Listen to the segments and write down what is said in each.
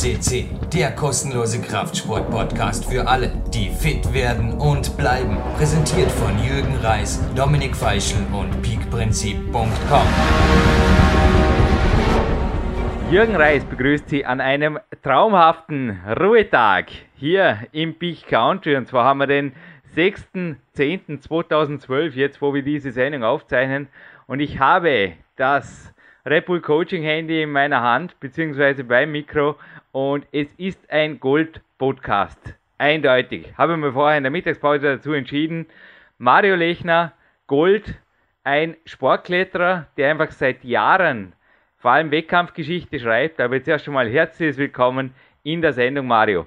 CC, der kostenlose Kraftsport-Podcast für alle, die fit werden und bleiben. Präsentiert von Jürgen Reis, Dominik Feischl und peakprinzip.com. Jürgen Reis begrüßt Sie an einem traumhaften Ruhetag hier im Peak Country. Und zwar haben wir den 6.10.2012, jetzt wo wir diese Sendung aufzeichnen. Und ich habe das Red Bull Coaching Handy in meiner Hand, beziehungsweise beim Mikro. Und es ist ein Gold-Podcast. Eindeutig. Habe mir vorher in der Mittagspause dazu entschieden. Mario Lechner, Gold, ein Sportkletterer, der einfach seit Jahren vor allem Wettkampfgeschichte schreibt. Aber jetzt erst schon mal herzliches Willkommen in der Sendung, Mario.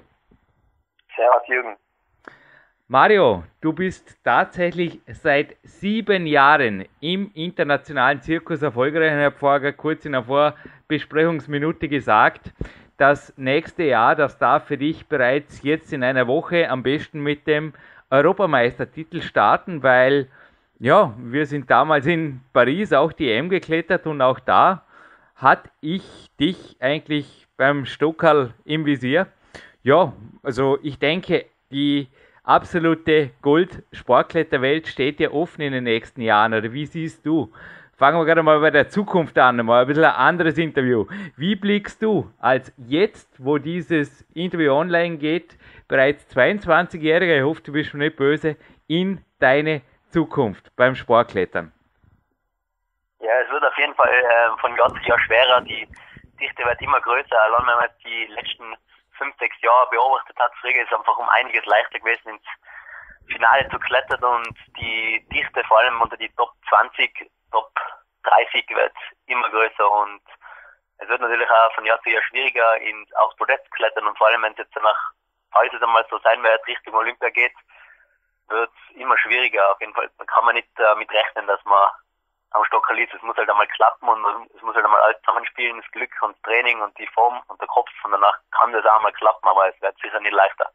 Servus, Jürgen. Mario, du bist tatsächlich seit sieben Jahren im internationalen Zirkus erfolgreich. Ich habe vorher kurz in der Vorbesprechungsminute gesagt, das nächste Jahr, das darf für dich bereits jetzt in einer Woche am besten mit dem Europameistertitel starten, weil ja, wir sind damals in Paris auch die EM geklettert und auch da hat ich dich eigentlich beim Stockerl im Visier. Ja, also ich denke, die absolute Gold-Sportkletterwelt steht ja offen in den nächsten Jahren. Oder wie siehst du? Fangen wir gerade mal bei der Zukunft an, mal ein bisschen ein anderes Interview. Wie blickst du als jetzt, wo dieses Interview online geht, bereits 22-Jähriger, ich hoffe, du bist schon nicht böse, in deine Zukunft beim Sportklettern? Ja, es wird auf jeden Fall äh, von Jahr zu Jahr schwerer. Die Dichte wird immer größer. Allein wenn man die letzten fünf, sechs Jahre beobachtet hat, früher ist es einfach um einiges leichter gewesen, ins Finale zu klettern und die Dichte vor allem unter die Top 20, Top 30 wird immer größer und es wird natürlich auch von Jahr zu Jahr schwieriger, ins, aufs Podest zu klettern und vor allem, wenn es jetzt nach, falls es einmal so sein wird, Richtung Olympia geht, wird es immer schwieriger. Auf jeden Fall kann man nicht äh, rechnen, dass man am Stocker liegt. Es muss halt einmal klappen und es muss halt einmal alles zusammenspielen, das Glück und das Training und die Form und der Kopf. Und danach kann das auch mal klappen, aber es wird sicher nicht leichter.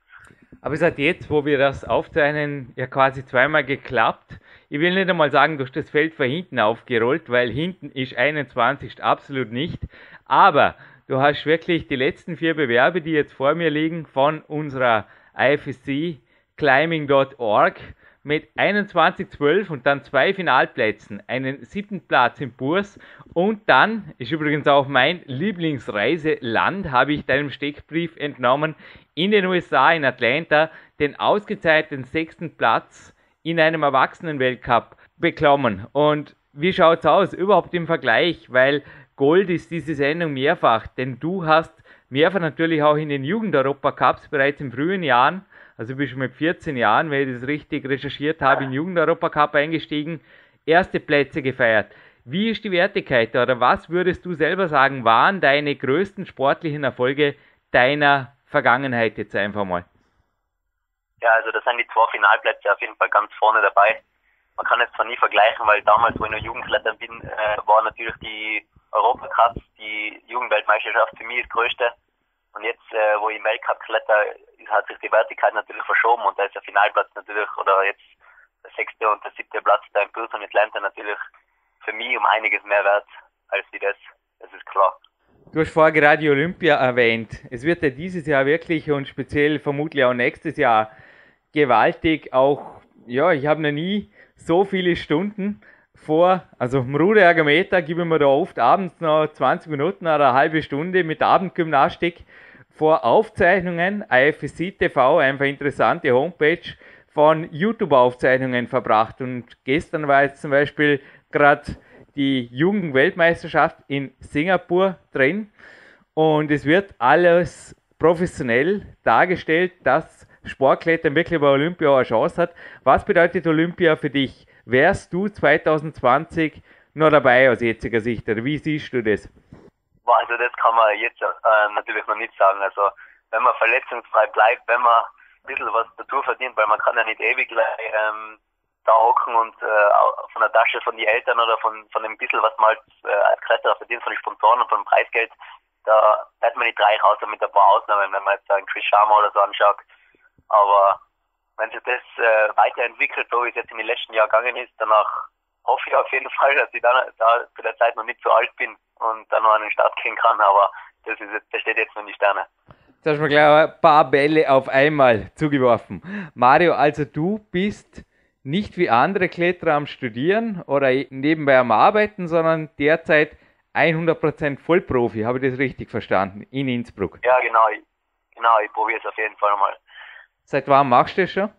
Aber hat jetzt, wo wir das aufzeichnen, ja quasi zweimal geklappt. Ich will nicht einmal sagen, durch das Feld von hinten aufgerollt, weil hinten ist 21 absolut nicht. Aber du hast wirklich die letzten vier Bewerbe, die jetzt vor mir liegen, von unserer IFSC climbing.org mit 21-12 und dann zwei Finalplätzen, einen siebten Platz im Burs und dann, ist übrigens auch mein Lieblingsreiseland, habe ich deinem Steckbrief entnommen, in den USA, in Atlanta, den ausgezeichneten sechsten Platz in einem Erwachsenenweltcup bekommen. Und wie schaut es aus überhaupt im Vergleich? Weil Gold ist diese Sendung mehrfach, denn du hast mehrfach natürlich auch in den Jugend-Europa-Cups bereits in frühen Jahren also bist du mit 14 Jahren, wenn ich das richtig recherchiert habe, in Jugend-Europacup eingestiegen, erste Plätze gefeiert. Wie ist die Wertigkeit oder was würdest du selber sagen, waren deine größten sportlichen Erfolge deiner Vergangenheit jetzt einfach mal? Ja, also das sind die zwei Finalplätze auf jeden Fall ganz vorne dabei. Man kann es zwar nie vergleichen, weil damals, wo ich noch Jugendklettern bin, äh, war natürlich die Europacups, die Jugendweltmeisterschaft für mich das größte. Und jetzt, äh, wo ich im Weltcup kletter, hat sich die Wertigkeit natürlich verschoben und da ist der Finalplatz natürlich, oder jetzt der sechste und der siebte Platz da in Perth und Atlanta natürlich für mich um einiges mehr wert als wie das. Das ist klar. Du hast vorher gerade die Olympia erwähnt. Es wird ja dieses Jahr wirklich und speziell vermutlich auch nächstes Jahr gewaltig auch, ja, ich habe noch nie so viele Stunden vor, also im Ruderergometer gebe ich mir da oft abends noch 20 Minuten oder eine halbe Stunde mit Abendgymnastik vor Aufzeichnungen, IFSC TV, einfach interessante Homepage, von YouTube-Aufzeichnungen verbracht. Und gestern war jetzt zum Beispiel gerade die Jugendweltmeisterschaft in Singapur drin. Und es wird alles professionell dargestellt, dass Sportklettern wirklich bei Olympia eine Chance hat. Was bedeutet Olympia für dich? Wärst du 2020 noch dabei aus jetziger Sicht? Oder wie siehst du das? Also das kann man jetzt äh, natürlich noch nicht sagen. Also wenn man verletzungsfrei bleibt, wenn man ein bisschen was dazu verdient, weil man kann ja nicht ewig ähm, da hocken und äh, von der Tasche von den Eltern oder von, von dem bisschen, was man als, äh, Kletterer verdient, von den Sponsoren und von dem Preisgeld, da wird man nicht reich, außer mit ein paar Ausnahmen, wenn man jetzt einen Chris Sharma oder so anschaut. Aber wenn sich das äh, weiterentwickelt, so wie es jetzt in den letzten Jahren gegangen ist, danach hoffe ich auf jeden Fall, dass ich dann da zu der Zeit noch nicht zu alt bin und dann noch an den Start gehen kann. Aber das, ist, das steht jetzt noch in die Sterne. Jetzt hast du mir gleich ein paar Bälle auf einmal zugeworfen. Mario, also du bist nicht wie andere Kletterer am Studieren oder nebenbei am Arbeiten, sondern derzeit 100% Vollprofi. Habe ich das richtig verstanden? In Innsbruck. Ja, genau. Genau, ich probiere es auf jeden Fall mal. Seit wann machst du das schon?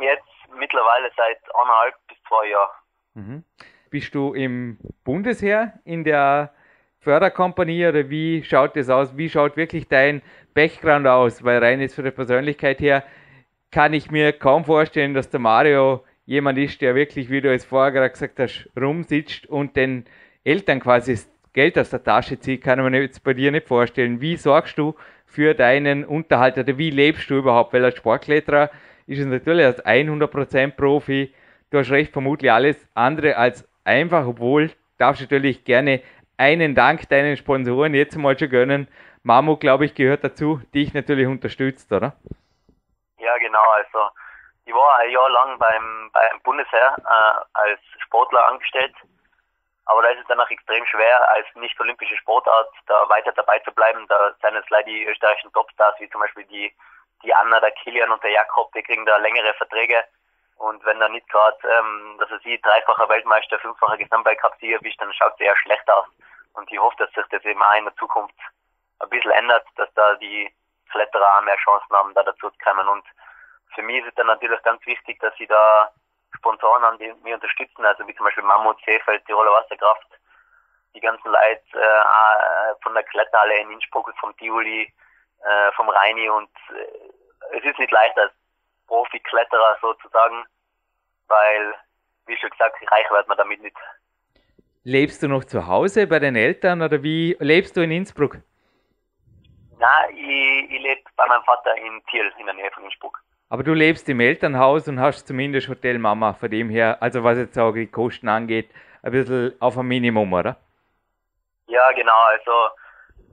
Jetzt mittlerweile seit eineinhalb bis zwei Jahren. Mhm. Bist du im Bundesheer in der Förderkompanie oder wie schaut das aus? Wie schaut wirklich dein Background aus? Weil rein jetzt von der Persönlichkeit her kann ich mir kaum vorstellen, dass der Mario jemand ist, der wirklich, wie du es vorher gerade gesagt hast, rumsitzt und den Eltern quasi das Geld aus der Tasche zieht, kann man jetzt bei dir nicht vorstellen. Wie sorgst du für deinen Unterhalt oder wie lebst du überhaupt? Weil als Sportkletterer ist es natürlich als 100% Profi, du hast recht, vermutlich alles andere als einfach, obwohl darfst du natürlich gerne einen Dank deinen Sponsoren jetzt mal schon gönnen. Mamu, glaube ich, gehört dazu, dich natürlich unterstützt, oder? Ja, genau. Also ich war ein Jahr lang beim, beim Bundesheer äh, als Sportler angestellt. Aber da ist es danach extrem schwer, als nicht-olympische Sportart da weiter dabei zu bleiben. Da sind jetzt leider die österreichischen Topstars, wie zum Beispiel die, die Anna, der Kilian und der Jakob, die kriegen da längere Verträge. Und wenn da nicht gerade, ähm, dass er sie dreifacher Weltmeister, fünffacher Gesamtweltcup-Sieger bist, dann schaut es eher schlecht aus. Und ich hoffe, dass sich das eben auch in der Zukunft ein bisschen ändert, dass da die Kletterer auch mehr Chancen haben, da dazu zu kommen. Und für mich ist es dann natürlich ganz wichtig, dass sie da Sponsoren an, die mich unterstützen, also wie zum Beispiel Mammut, Seefeld, Tiroler Wasserkraft, die ganzen Leute äh, von der Kletterhalle in Innsbruck, vom Tiuli, äh, vom Reini und äh, es ist nicht leicht als Profi-Kletterer sozusagen, weil, wie schon gesagt, reich wird man damit nicht. Lebst du noch zu Hause bei den Eltern oder wie lebst du in Innsbruck? Nein, ich, ich lebe bei meinem Vater in Thiel in der Nähe von Innsbruck. Aber du lebst im Elternhaus und hast zumindest Hotelmama von dem her, also was jetzt auch die Kosten angeht, ein bisschen auf ein Minimum, oder? Ja, genau, also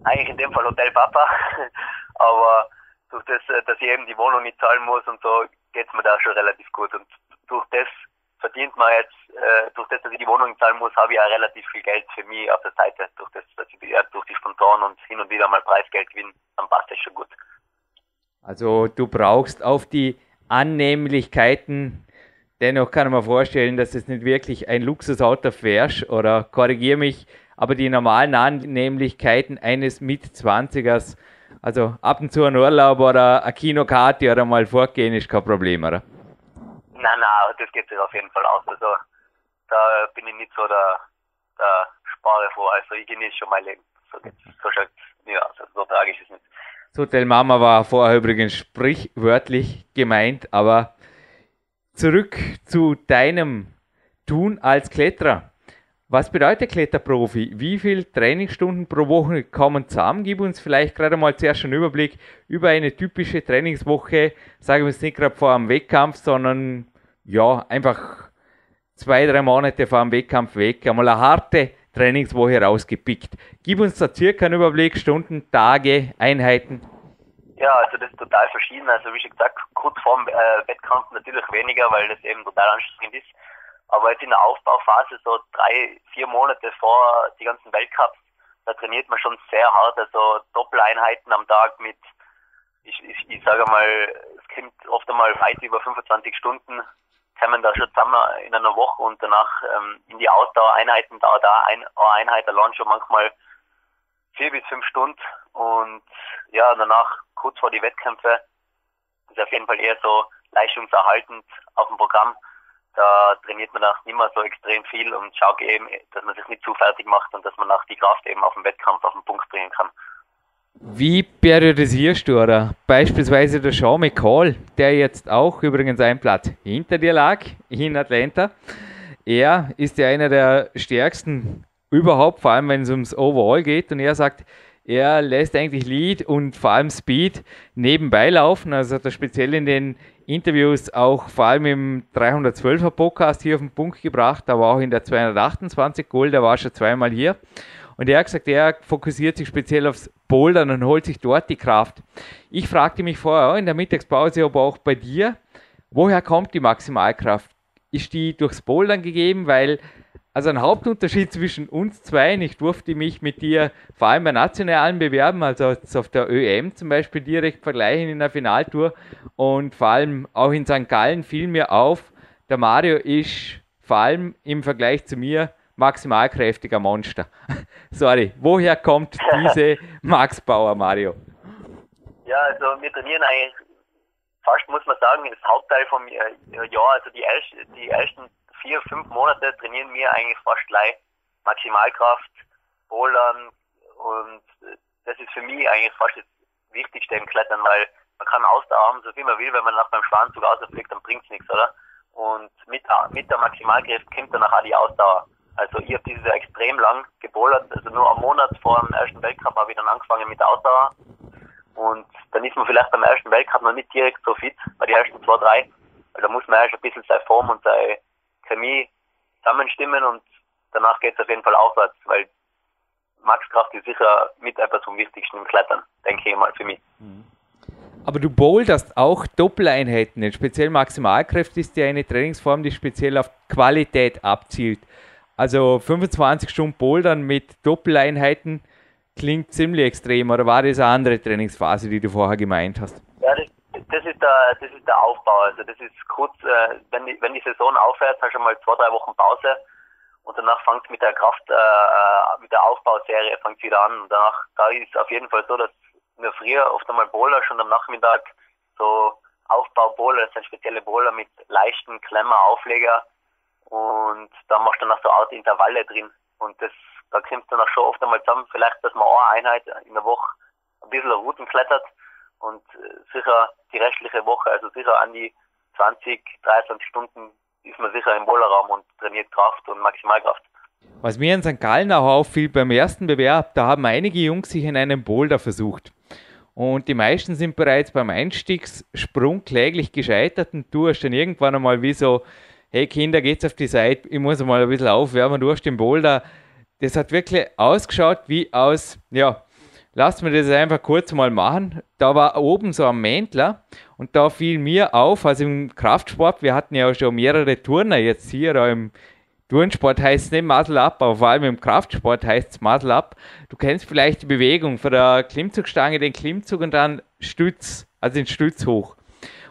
eigentlich in dem Fall Hotelpapa, aber durch das, äh, dass ich eben die Wohnung nicht zahlen muss und so, geht es mir da schon relativ gut. Und durch das verdient man jetzt, äh, durch das, dass ich die Wohnung zahlen muss, habe ich ja relativ viel Geld für mich auf der Seite. Durch das, dass ich ja, durch die Sponsoren und hin und wieder mal Preisgeld gewinne, dann passt das schon gut. Also du brauchst auf die Annehmlichkeiten, dennoch kann man vorstellen, dass es nicht wirklich ein Luxusauto fährst oder korrigiere mich, aber die normalen Annehmlichkeiten eines Mit-20ers, also ab und zu ein Urlaub oder ein Kinokarte oder mal fortgehen ist kein Problem, oder? Nein, nein, das geht sich auf jeden Fall aus. Also da bin ich nicht so der, der Sparer vor. Also ich genieße schon mein Leben. So, so schaut ja, also so tragisch ist es nicht. So, Hotel Mama war vorher übrigens sprichwörtlich gemeint, aber zurück zu deinem Tun als Kletterer. Was bedeutet Kletterprofi? Wie viele Trainingsstunden pro Woche kommen zusammen? Gib uns vielleicht gerade mal zuerst einen Überblick über eine typische Trainingswoche. Sagen wir es nicht gerade vor einem Wettkampf, sondern ja, einfach zwei, drei Monate vor dem Wettkampf weg. Einmal eine harte Trainingswoche rausgepickt. Gib uns da circa einen Überblick, Stunden, Tage, Einheiten. Ja, also das ist total verschieden. Also wie schon gesagt, kurz vor dem äh, Wettkampf natürlich weniger, weil das eben total anstrengend ist. Aber jetzt in der Aufbauphase, so drei, vier Monate vor die ganzen Weltcups, da trainiert man schon sehr hart. Also Doppeleinheiten am Tag mit, ich, ich, ich sage mal, es kommt oft einmal weit über 25 Stunden, kommen da schon zusammen in einer Woche und danach ähm, in die Ausdauereinheiten dauert da ein, eine Einheit allein schon manchmal vier bis fünf Stunden und ja, danach kurz vor die Wettkämpfe ist auf jeden Fall eher so leistungserhaltend auf dem Programm da trainiert man auch nicht mehr so extrem viel und schaut eben, dass man sich nicht zu fertig macht und dass man auch die Kraft eben auf dem Wettkampf auf den Punkt bringen kann. Wie periodisierst du, oder beispielsweise der Sean McCall, der jetzt auch übrigens einen Platz hinter dir lag in Atlanta, er ist ja einer der stärksten überhaupt, vor allem wenn es ums Overall geht. Und er sagt, er lässt eigentlich Lead und vor allem Speed nebenbei laufen, also hat er speziell in den Interviews auch vor allem im 312er Podcast hier auf den Punkt gebracht, aber auch in der 228 Gold, der war schon zweimal hier. Und er hat gesagt, er fokussiert sich speziell aufs Bouldern und holt sich dort die Kraft. Ich fragte mich vorher in der Mittagspause, aber auch bei dir, woher kommt die Maximalkraft? Ist die durchs Bouldern gegeben? Weil Also ein Hauptunterschied zwischen uns zwei, ich durfte mich mit dir vor allem bei nationalen Bewerben, also auf der ÖM zum Beispiel, direkt vergleichen in der Finaltour und vor allem auch in St. Gallen fiel mir auf, der Mario ist vor allem im Vergleich zu mir maximal kräftiger Monster. Sorry, woher kommt diese Max Bauer, Mario? Ja, also wir trainieren eigentlich fast, muss man sagen, das Hauptteil vom Jahr, also die, ersten, die ersten vier, fünf Monate trainieren wir eigentlich fast gleich Maximalkraft, Bouldern und das ist für mich eigentlich fast das Wichtigste im Klettern, weil man kann Ausdauer haben, so viel man will, wenn man nach beim Schwanzug rausfliegt, dann bringt's nichts, oder? Und mit, mit der Maximalkraft kommt dann auch die Ausdauer. Also ich habe dieses Jahr extrem lang gebouldert, also nur am Monat vor dem ersten Weltcup habe ich dann angefangen mit der Ausdauer. Und dann ist man vielleicht beim ersten Weltcup noch nicht direkt so fit, bei den ersten zwei, drei. Weil da muss man erst ein bisschen seine Form und seine Chemie zusammenstimmen und danach geht es auf jeden Fall aufwärts, weil Maxkraft ist sicher mit etwas vom Wichtigsten im Klettern, denke ich mal für mich. Mhm. Aber du boulderst auch Doppeleinheiten, speziell Maximalkraft ist ja eine Trainingsform, die speziell auf Qualität abzielt. Also 25 Stunden Bouldern mit Doppeleinheiten klingt ziemlich extrem, oder war das eine andere Trainingsphase, die du vorher gemeint hast? Ja, das, das ist der, das ist der Aufbau. Also das ist kurz, äh, wenn, die, wenn die Saison aufhört, hast du mal zwei, drei Wochen Pause und danach fängt es mit der Kraft, äh, äh, mit der Aufbauserie fängt wieder an. Und danach, da ist auf jeden Fall so, dass wir früher oft einmal Bowler schon am Nachmittag so Aufbau-Bowler, das sind spezielle Bowler mit leichten Klemmer, Aufleger und da machst du dann noch so Art Intervalle drin und das, da kommst du dann auch schon oft einmal zusammen, vielleicht, dass man eine Einheit in der Woche ein bisschen Routen klettert und äh, sicher die restliche Woche, also sicher an die 20, 23 Stunden ist man sicher im Bowlerraum und trainiert Kraft und Maximalkraft. Was mir in St. Gallen auch auffiel beim ersten Bewerb, da haben einige Jungs sich in einem Boulder versucht. Und die meisten sind bereits beim Einstiegssprung kläglich gescheitert und du hast dann irgendwann einmal wie so, hey Kinder, geht's auf die Seite, ich muss mal ein bisschen aufwärmen, du hast den Boulder. Das hat wirklich ausgeschaut wie aus, ja, lasst mir das einfach kurz mal machen. Da war oben so ein Mäntler und da fiel mir auf, also im Kraftsport, wir hatten ja schon mehrere Turner jetzt hier im Turnsport heißt es nicht Muscle Up, aber vor allem im Kraftsport heißt es Muscle Up. Du kennst vielleicht die Bewegung von der Klimmzugstange, den Klimmzug und dann Stütz, also den Stütz hoch.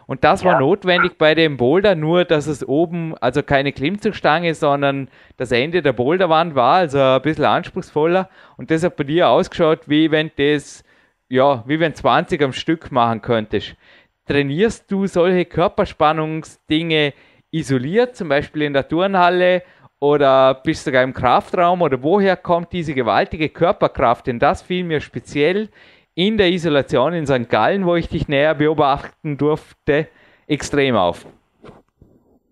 Und das ja. war notwendig bei dem Boulder, nur dass es oben, also keine Klimmzugstange, sondern das Ende der Boulderwand war, also ein bisschen anspruchsvoller. Und das hat bei dir ausgeschaut, wie wenn das, ja, wie wenn 20 am Stück machen könntest. Trainierst du solche Körperspannungsdinge isoliert, zum Beispiel in der Turnhalle? Oder bist du sogar im Kraftraum? Oder woher kommt diese gewaltige Körperkraft? Denn das fiel mir speziell in der Isolation in St. Gallen, wo ich dich näher beobachten durfte, extrem auf.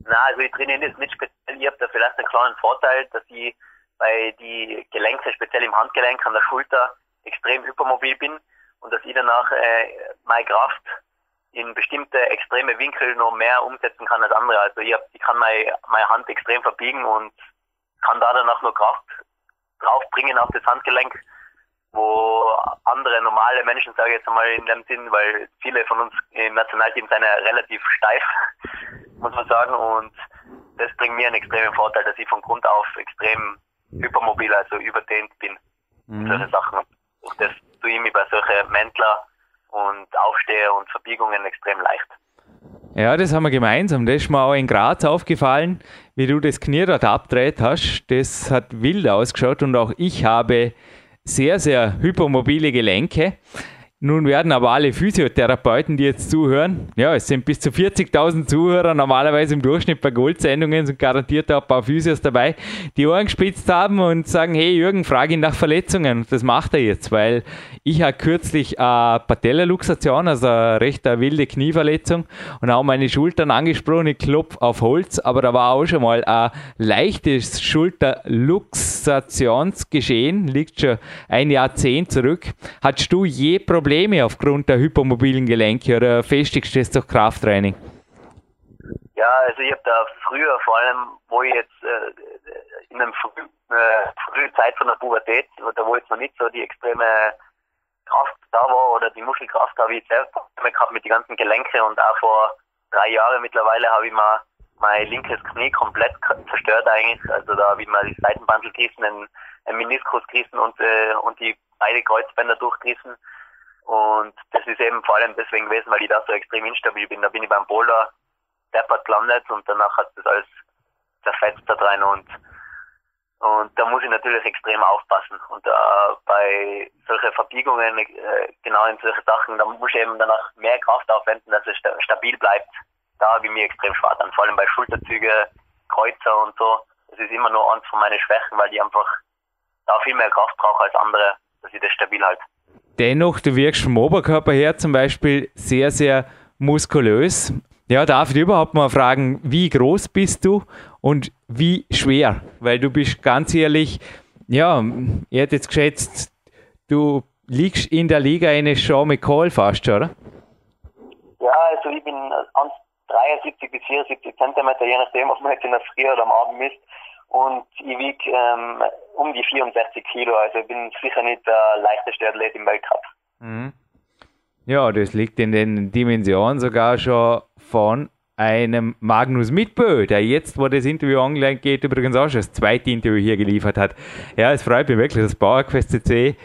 Na, also ich trainiere das nicht speziell. Ich habe da vielleicht einen kleinen Vorteil, dass ich bei die Gelenke, speziell im Handgelenk an der Schulter, extrem hypermobil bin und dass ich danach äh, meine Kraft in bestimmte extreme Winkel noch mehr umsetzen kann als andere. Also ich, hab, ich kann meine, meine Hand extrem verbiegen und kann da danach noch Kraft draufbringen auf das Handgelenk, wo andere normale Menschen, sage ich jetzt einmal in dem Sinn, weil viele von uns im Nationalteam sind ja relativ steif, muss man sagen, und das bringt mir einen extremen Vorteil, dass ich von Grund auf extrem hypermobil, also überdehnt bin. Mhm. Solche Sachen. Und das tue ich mir bei solchen Mäntler und Aufsteher und Verbiegungen extrem leicht. Ja, das haben wir gemeinsam. Das ist mir auch in Graz aufgefallen, wie du das Knie dort abdreht hast. Das hat wild ausgeschaut und auch ich habe sehr, sehr hypermobile Gelenke. Nun werden aber alle Physiotherapeuten, die jetzt zuhören, ja, es sind bis zu 40.000 Zuhörer normalerweise im Durchschnitt bei Goldsendungen, sind garantiert auch ein paar Physios dabei, die Ohren gespitzt haben und sagen, hey Jürgen, frage ihn nach Verletzungen. Und das macht er jetzt, weil ich habe kürzlich eine Patellaluxation, also eine recht wilde Knieverletzung und auch meine Schultern angesprochen, ich klopfe auf Holz, aber da war auch schon mal ein leichtes Schulterluxationsgeschehen, liegt schon ein Jahrzehnt zurück. Hattest du je Probleme Probleme aufgrund der hypermobilen Gelenke oder festigst du das durch Krafttraining? Ja, also ich habe da früher, vor allem, wo ich jetzt äh, in einer frü äh, frühen Zeit von der Pubertät, da wo jetzt noch nicht so die extreme Kraft da war oder die Muskelkraft, habe ich selbst Probleme gehabt mit den ganzen Gelenken und auch vor drei Jahren mittlerweile habe ich mal mein linkes Knie komplett zerstört eigentlich. Also da habe ich mal die Seitenbandel gerissen, einen, einen Meniskus gerissen und, äh, und die beide Kreuzbänder durchgerissen. Und das ist eben vor allem deswegen gewesen, weil ich da so extrem instabil bin. Da bin ich beim Boulder deppert gelandet und danach hat das alles zerfetzt da drin und und da muss ich natürlich extrem aufpassen. Und da bei solchen Verbiegungen, äh, genau in solchen Sachen, da muss ich eben danach mehr Kraft aufwenden, dass es stabil bleibt. Da habe ich mir extrem schwer an. Vor allem bei Schulterzüge, Kreuzer und so. Das ist immer nur eins von meinen Schwächen, weil ich einfach da viel mehr Kraft brauche als andere, dass ich das stabil halte. Dennoch, du wirkst vom Oberkörper her zum Beispiel sehr, sehr muskulös. Ja, darf ich überhaupt mal fragen, wie groß bist du und wie schwer? Weil du bist ganz ehrlich, ja, ich hätte jetzt geschätzt, du liegst in der Liga eines Sean McCall fast, oder? Ja, also ich bin 1,73 bis 74 Zentimeter, je nachdem, ob man jetzt in der Früh oder am Abend misst. Und ich wiege ähm, um die 64 Kilo, also ich bin sicher nicht der leichteste Athlet im Weltcup. Mhm. Ja, das liegt in den Dimensionen sogar schon von einem Magnus Mitbö, der jetzt, wo das Interview online geht, übrigens auch schon das zweite Interview hier geliefert hat. Ja, es freut mich wirklich, dass PowerQuest CC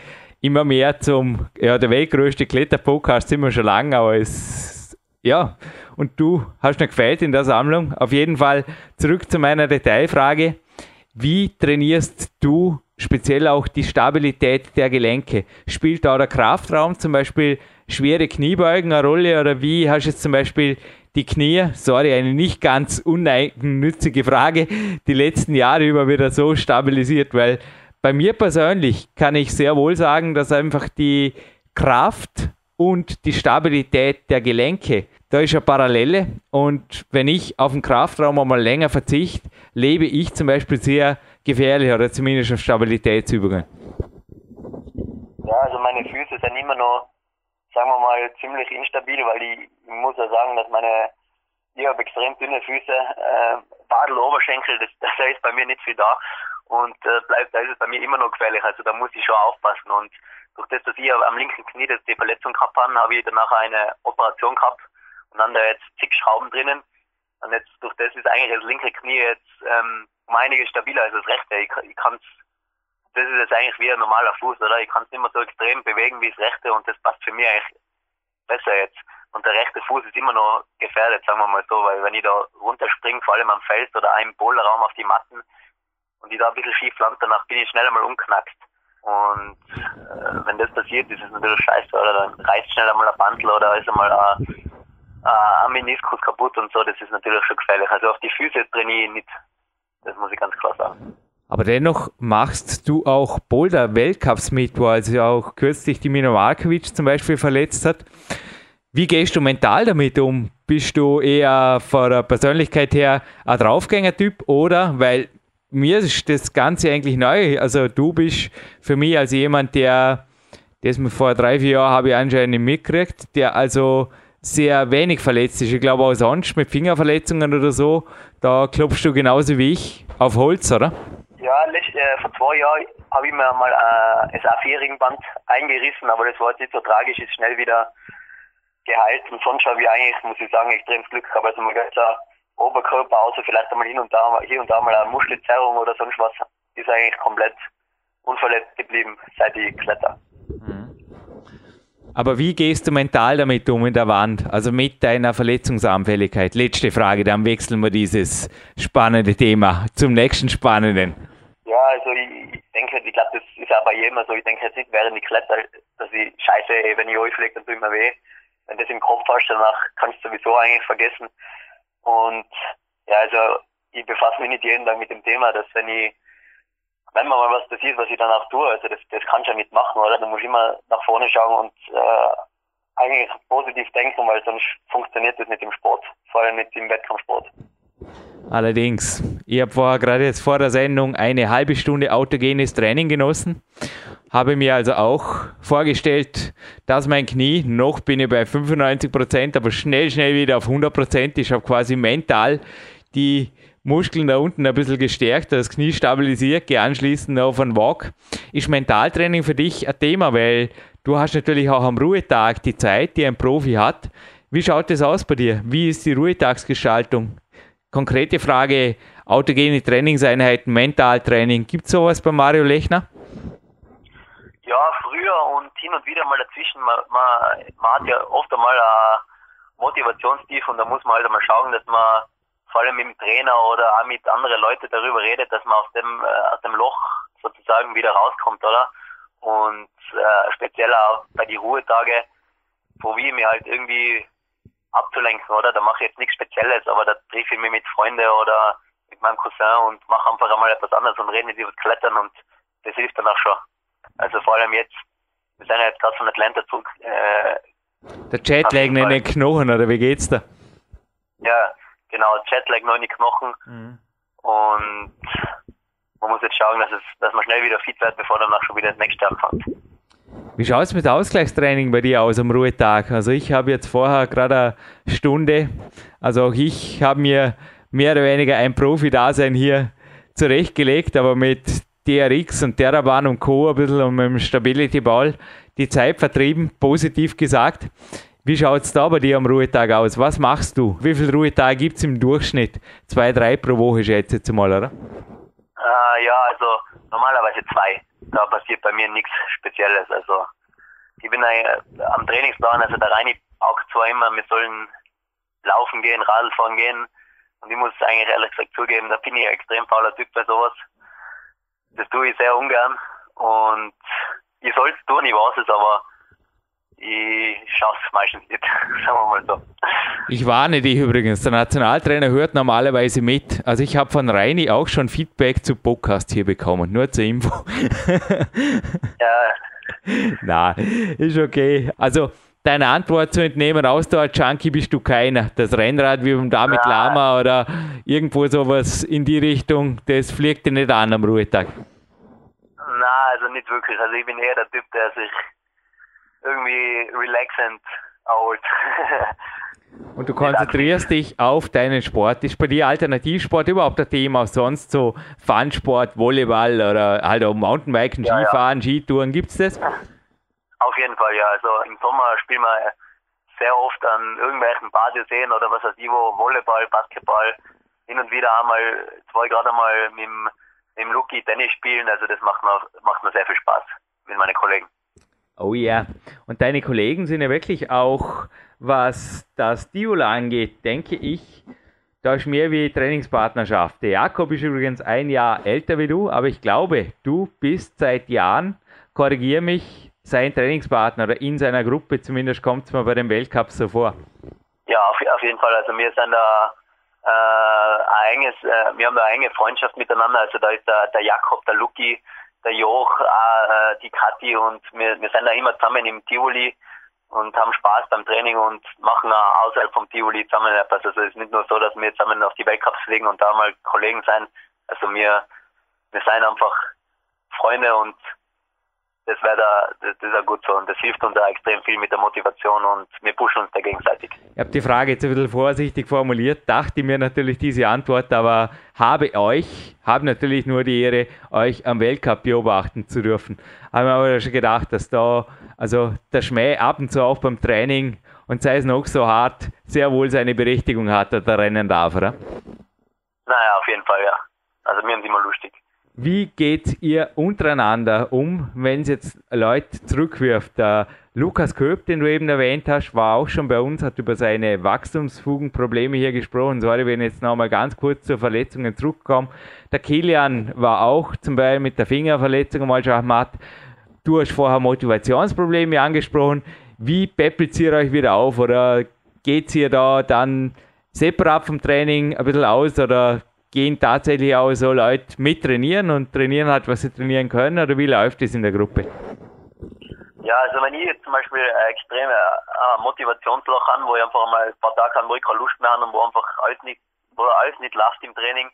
immer mehr zum, ja, der weltgrößte Kletterpodcast sind wir schon lange, aber es, ja, und du hast noch gefällt in der Sammlung. Auf jeden Fall zurück zu meiner Detailfrage. Wie trainierst du speziell auch die Stabilität der Gelenke? Spielt da der Kraftraum zum Beispiel schwere Kniebeugen eine Rolle oder wie hast du jetzt zum Beispiel die Knie, sorry, eine nicht ganz unnützige Frage, die letzten Jahre über wieder so stabilisiert, weil bei mir persönlich kann ich sehr wohl sagen, dass einfach die Kraft und die Stabilität der Gelenke, da ist eine Parallele und wenn ich auf den Kraftraum einmal länger verzichte, lebe ich zum Beispiel sehr gefährlich oder zumindest auf Stabilitätsübungen. Ja, also meine Füße sind immer noch sagen wir mal, ziemlich instabil, weil ich, ich muss ja sagen, dass meine, ich habe extrem dünne Füße, äh, Wadel, Oberschenkel, das, das ist bei mir nicht viel da und äh, bleibt, da ist es bei mir immer noch gefährlich, also da muss ich schon aufpassen und durch das, dass ich am linken Knie das die Verletzung gehabt habe, habe ich danach eine Operation gehabt und dann da jetzt zig Schrauben drinnen und jetzt durch das ist eigentlich das linke Knie jetzt ähm, um einiges stabiler als das rechte. Ich, ich kann es das ist jetzt eigentlich wie ein normaler Fuß, oder? Ich kann es nicht mehr so extrem bewegen wie das rechte und das passt für mich eigentlich besser jetzt. Und der rechte Fuß ist immer noch gefährdet, sagen wir mal so, weil wenn ich da runterspringe, vor allem am Feld oder einem Boulderraum auf die Matten und ich da ein bisschen schief lande, danach bin ich schnell einmal umknackt. Und äh, wenn das passiert, ist es natürlich scheiße, oder? Dann reißt schnell einmal ein Bandel oder ist einmal ein, ein Meniskus kaputt und so, das ist natürlich schon gefährlich. Also auf die Füße trainiere ich nicht. Das muss ich ganz klar sagen. Aber dennoch machst du auch Boulder-Weltcups mit, wo also auch kürzlich die Mino zum Beispiel verletzt hat. Wie gehst du mental damit um? Bist du eher von der Persönlichkeit her ein Draufgänger-Typ oder, weil mir ist das Ganze eigentlich neu, also du bist für mich als jemand, der, das vor drei, vier Jahren habe ich anscheinend mitgekriegt, der also sehr wenig verletzt ist. Ich glaube auch sonst mit Fingerverletzungen oder so, da klopfst du genauso wie ich auf Holz, oder? Ja, äh, vor zwei Jahren habe ich mir mal äh, das A4-Ringband eingerissen, aber das war jetzt nicht so tragisch, ist schnell wieder geheilt. Und sonst habe ich eigentlich, muss ich sagen, extrem Glück gehabt. Also mein ganzer Oberkörper, außer vielleicht einmal hin und da, hier und da mal eine Muskelzerrung oder sonst was, ist eigentlich komplett unverletzt geblieben, seit ich kletter. Mhm. Aber wie gehst du mental damit um in der Wand? Also mit deiner Verletzungsanfälligkeit? Letzte Frage, dann wechseln wir dieses spannende Thema zum nächsten spannenden. Ja, also ich, ich denke, ich glaube, das ist auch bei jedem so. Ich denke jetzt nicht während ich kletter, dass ich scheiße, wenn ich auflege, dann tut mir weh. Wenn das im Kopf hast, danach kannst du sowieso eigentlich vergessen. Und ja, also ich befasse mich nicht jeden Tag mit dem Thema, dass wenn ich, wenn mir mal was passiert, was ich dann auch tue, also das, das kannst du ja nicht machen, oder? Du musst immer nach vorne schauen und äh, eigentlich positiv denken, weil sonst funktioniert das nicht im Sport, vor allem nicht im Wettkampfsport. Allerdings, ich habe vorher gerade jetzt vor der Sendung eine halbe Stunde autogenes Training genossen. Habe mir also auch vorgestellt, dass mein Knie, noch bin ich bei 95%, Prozent, aber schnell, schnell wieder auf 100%. Prozent. Ich habe quasi mental die Muskeln da unten ein bisschen gestärkt, das Knie stabilisiert, gehe anschließend auf einen Walk. Ist Mentaltraining für dich ein Thema, weil du hast natürlich auch am Ruhetag die Zeit, die ein Profi hat. Wie schaut das aus bei dir? Wie ist die Ruhetagsgestaltung? konkrete Frage, autogene Trainingseinheiten, Mentaltraining, gibt es sowas bei Mario Lechner? Ja, früher und hin und wieder mal dazwischen. Man, man, man hat ja oft einmal ein Motivationstief und da muss man halt einmal schauen, dass man vor allem mit dem Trainer oder auch mit anderen Leuten darüber redet, dass man aus dem, äh, aus dem Loch sozusagen wieder rauskommt, oder? Und äh, speziell auch bei die Ruhetage probiere ich mich halt irgendwie abzulenken, oder? Da mache ich jetzt nichts Spezielles, aber da treffe ich mich mit Freunden oder mit meinem Cousin und mache einfach einmal etwas anderes und rede nicht über das Klettern und das hilft dann auch schon. Also vor allem jetzt, wir sind ja jetzt gerade von Atlanta zurück. Äh, Der Jetlag in den Knochen, oder wie geht's da? Ja, genau, Jetlag noch in die Knochen. Mhm. Und man muss jetzt schauen, dass, es, dass man schnell wieder fit wird, bevor dann auch schon wieder das nächste anfängt. Wie schaut es mit Ausgleichstraining bei dir aus am Ruhetag? Also ich habe jetzt vorher gerade eine Stunde, also auch ich habe mir mehr oder weniger ein Profi-Dasein hier zurechtgelegt, aber mit DRX und Terraban und Co. ein bisschen und mit dem Stability Ball die Zeit vertrieben, positiv gesagt. Wie schaut es da bei dir am Ruhetag aus? Was machst du? Wie viele Ruhetage gibt es im Durchschnitt? Zwei, drei pro Woche schätze ich jetzt mal, oder? Äh, ja, also normalerweise zwei. Da passiert bei mir nichts Spezielles. Also ich bin äh, am Trainingsplan, also der Reini auch zwar immer, wir sollen laufen gehen, Radl fahren gehen. Und ich muss eigentlich ehrlich gesagt zugeben, da bin ich ein extrem fauler Typ bei sowas. Das tue ich sehr ungern. Und ich soll es tun, ich weiß es, aber ich schaue es meistens nicht, sagen wir mal so. Ich warne dich übrigens, der Nationaltrainer hört normalerweise mit. Also ich habe von Reini auch schon Feedback zu Podcast hier bekommen, nur zur Info. ja. Na, ist okay. Also deine Antwort zu entnehmen, Ausdauer-Junkie bist du keiner. Das Rennrad wie beim David Nein. Lama oder irgendwo sowas in die Richtung, das fliegt dir nicht an am Ruhetag. Nein, also nicht wirklich. Also ich bin eher der Typ, der sich irgendwie relaxend erholt. Und du konzentrierst dich auf deinen Sport. Ist bei dir Alternativsport überhaupt ein Thema? Sonst so Funsport, Volleyball oder halt auch Mountainbiken, ja, Skifahren, ja. Skitouren, gibt es das? Auf jeden Fall, ja. Also im Sommer spielen wir sehr oft an irgendwelchen Badeseen oder was weiß ich wo, Volleyball, Basketball, hin und wieder einmal, zwei gerade einmal mit dem, mit dem Lucky Tennis spielen. Also das macht mir, macht mir sehr viel Spaß mit meinen Kollegen. Oh ja. Und deine Kollegen sind ja wirklich auch, was das Diola angeht, denke ich, da ist mehr wie Trainingspartnerschaft. Der Jakob ist übrigens ein Jahr älter wie du, aber ich glaube, du bist seit Jahren, korrigiere mich, sein Trainingspartner oder in seiner Gruppe, zumindest kommt es mir bei den Weltcups so vor. Ja, auf, auf jeden Fall. Also wir sind da äh, ein enges, äh, wir haben da eine enge Freundschaft miteinander. Also da ist der, der Jakob, der Luki, der Joch, äh, die Kathi und wir, wir sind da immer zusammen im Tivoli und haben Spaß beim Training und machen auch außerhalb vom Tivoli zusammen etwas. Also es ist nicht nur so, dass wir zusammen auf die Weltcups fliegen und da mal Kollegen sein. Also wir, wir sind einfach Freunde und das wäre da, das, das gut so und das hilft uns da extrem viel mit der Motivation und wir pushen uns da gegenseitig. Ich habe die Frage jetzt ein bisschen vorsichtig formuliert, dachte mir natürlich diese Antwort, aber habe euch, habe natürlich nur die Ehre, euch am Weltcup beobachten zu dürfen. Habe mir aber schon gedacht, dass da, also der Schmäh ab und zu auch beim Training und sei es noch so hart, sehr wohl seine Berechtigung hat, dass er rennen darf, oder? Naja, auf jeden Fall, ja. Also mir haben sie immer lustig. Wie geht ihr untereinander um, wenn es jetzt Leute zurückwirft? Der Lukas Köp, den du eben erwähnt hast, war auch schon bei uns, hat über seine Wachstumsfugenprobleme hier gesprochen. Sorry, wenn ich jetzt nochmal ganz kurz zur Verletzungen zurückkomme. Der Kilian war auch zum Beispiel mit der Fingerverletzung mal Schachmatt. Du hast vorher Motivationsprobleme angesprochen. Wie peppelt ihr euch wieder auf oder geht ihr da dann separat vom Training ein bisschen aus oder gehen tatsächlich auch so Leute mit trainieren und trainieren halt, was sie trainieren können? Oder wie läuft das in der Gruppe? Ja, also wenn ich jetzt zum Beispiel ein extreme Motivationsloch habe, wo ich einfach mal ein paar Tage habe, wo ich keine Lust mehr habe und wo einfach alles nicht, wo alles nicht läuft im Training,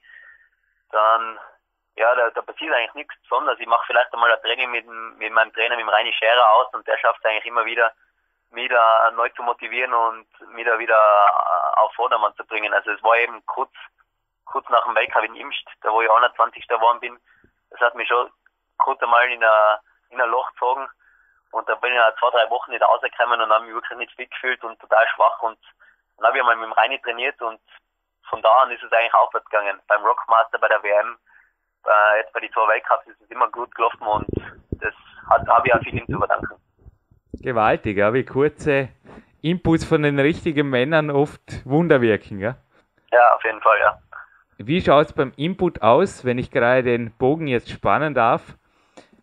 dann ja, da, da passiert eigentlich nichts Besonderes. Ich mache vielleicht einmal ein Training mit, mit meinem Trainer, mit dem Reini Scherer aus und der schafft es eigentlich immer wieder, mich da neu zu motivieren und mich da wieder auf Vordermann zu bringen. Also es war eben kurz kurz nach dem Weltcup in Imst, da wo ich 21. geworden bin, das hat mich schon kurz einmal in ein, in ein Loch gezogen. Und da bin ich zwei, drei Wochen nicht rausgekommen und habe mich wirklich nicht fit gefühlt und total schwach. Und dann habe ich einmal mit dem Reini trainiert und von da an ist es eigentlich aufwärts gegangen. Beim Rockmaster, bei der WM, äh, jetzt bei den zwei Weltcups ist es immer gut gelaufen und das habe ich auch viel ihm zu verdanken. Gewaltig, ja, wie kurze Inputs von den richtigen Männern oft Wunder wirken, ja? Ja, auf jeden Fall, ja. Wie schaut es beim Input aus, wenn ich gerade den Bogen jetzt spannen darf?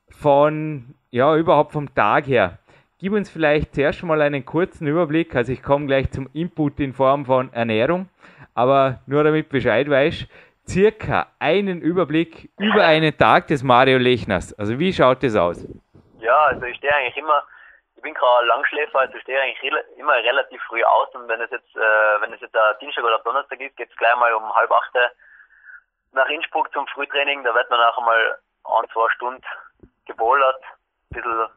Von, ja, überhaupt vom Tag her. Gib uns vielleicht zuerst mal einen kurzen Überblick. Also ich komme gleich zum Input in Form von Ernährung, aber nur damit Bescheid weißt, circa einen Überblick über einen Tag des Mario Lechners. Also wie schaut das aus? Ja, also ich stehe eigentlich immer, ich bin gerade Langschläfer, also ich stehe eigentlich immer relativ früh aus und wenn es jetzt, äh, wenn es jetzt ein Dienstag oder Donnerstag ist, geht es gleich mal um halb acht nach Innsbruck zum Frühtraining, da wird man nachher mal ein, zwei Stunden gebowlert, ein bisschen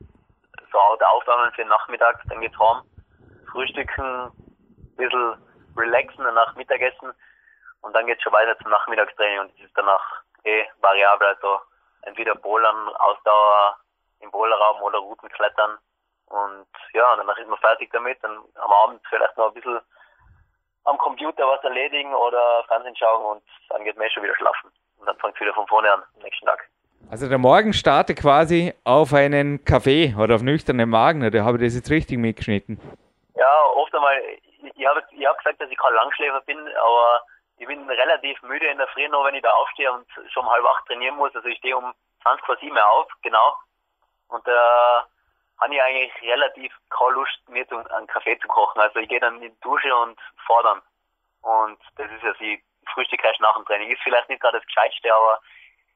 so aufwärmen für den Nachmittag, dann geht's heim, frühstücken, ein bisschen relaxen, danach Mittagessen und dann geht's schon weiter zum Nachmittagstraining und das ist danach eh variabel, also entweder Bowlern, Ausdauer im Bowlerraum oder Routen klettern und ja, danach ist man fertig damit, dann am Abend vielleicht noch ein bisschen am Computer was erledigen oder Fernsehen schauen und dann geht man eh schon wieder schlafen. Und dann fängt es wieder von vorne an, am nächsten Tag. Also der Morgen startet quasi auf einen Kaffee oder auf nüchternen Magen, oder habe ich das jetzt richtig mitgeschnitten? Ja, oft einmal, ich, ich habe ich hab gesagt, dass ich kein Langschläfer bin, aber ich bin relativ müde in der Früh noch, wenn ich da aufstehe und schon um halb acht trainieren muss. Also ich stehe um 20 vor sieben auf, genau. Und da äh, habe ich eigentlich relativ keine Lust, mir einen Kaffee zu kochen. Also ich gehe dann in die Dusche und fordern. Und das ist ja die Frühstück erst nach dem Training. Ist vielleicht nicht gerade das Gescheitste, aber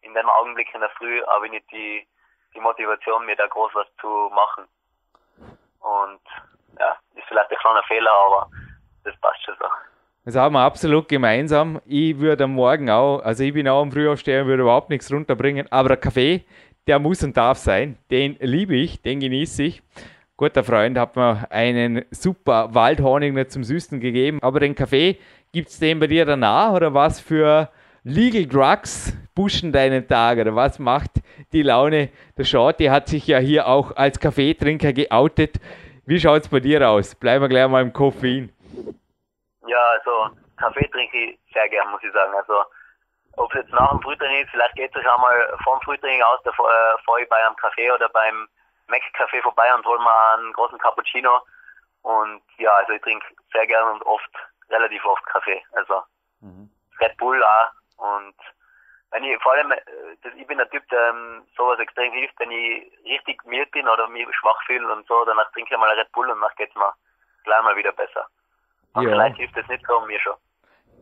in dem Augenblick in der Früh habe ich nicht die, die Motivation, mir da groß was zu machen. Und ja, ist vielleicht ein kleiner Fehler, aber das passt schon so. Das haben wir absolut gemeinsam. Ich würde am Morgen auch, also ich bin auch am Frühaufsteher und würde überhaupt nichts runterbringen, aber der Kaffee, der muss und darf sein. Den liebe ich, den genieße ich. Guter Freund hat mir einen super Waldhonig zum Süßen gegeben, aber den Kaffee, gibt es den bei dir danach oder was für Legal Drugs pushen deinen Tag oder was macht die Laune? Der Shorty hat sich ja hier auch als Kaffeetrinker geoutet. Wie schaut es bei dir aus? Bleiben wir gleich mal im Koffein. Ja, also Kaffee trinke ich sehr gern, muss ich sagen. Also ob es jetzt nach dem Frühtraining ist, vielleicht geht es auch mal vor dem Frühtraining aus, da fahre ich bei einem Kaffee oder beim Mac-Café vorbei und hole mal einen großen Cappuccino. Und ja, also ich trinke sehr gern und oft, relativ oft Kaffee. Also mhm. Red Bull auch. Und wenn ich vor allem, äh, das, ich bin der Typ, der ähm, sowas extrem hilft, wenn ich richtig müde bin oder mich schwach fühle und so, danach trinke ich mal Red Bull und danach geht's mir gleich mal wieder besser. Und ja. vielleicht hilft das nicht so, mir schon.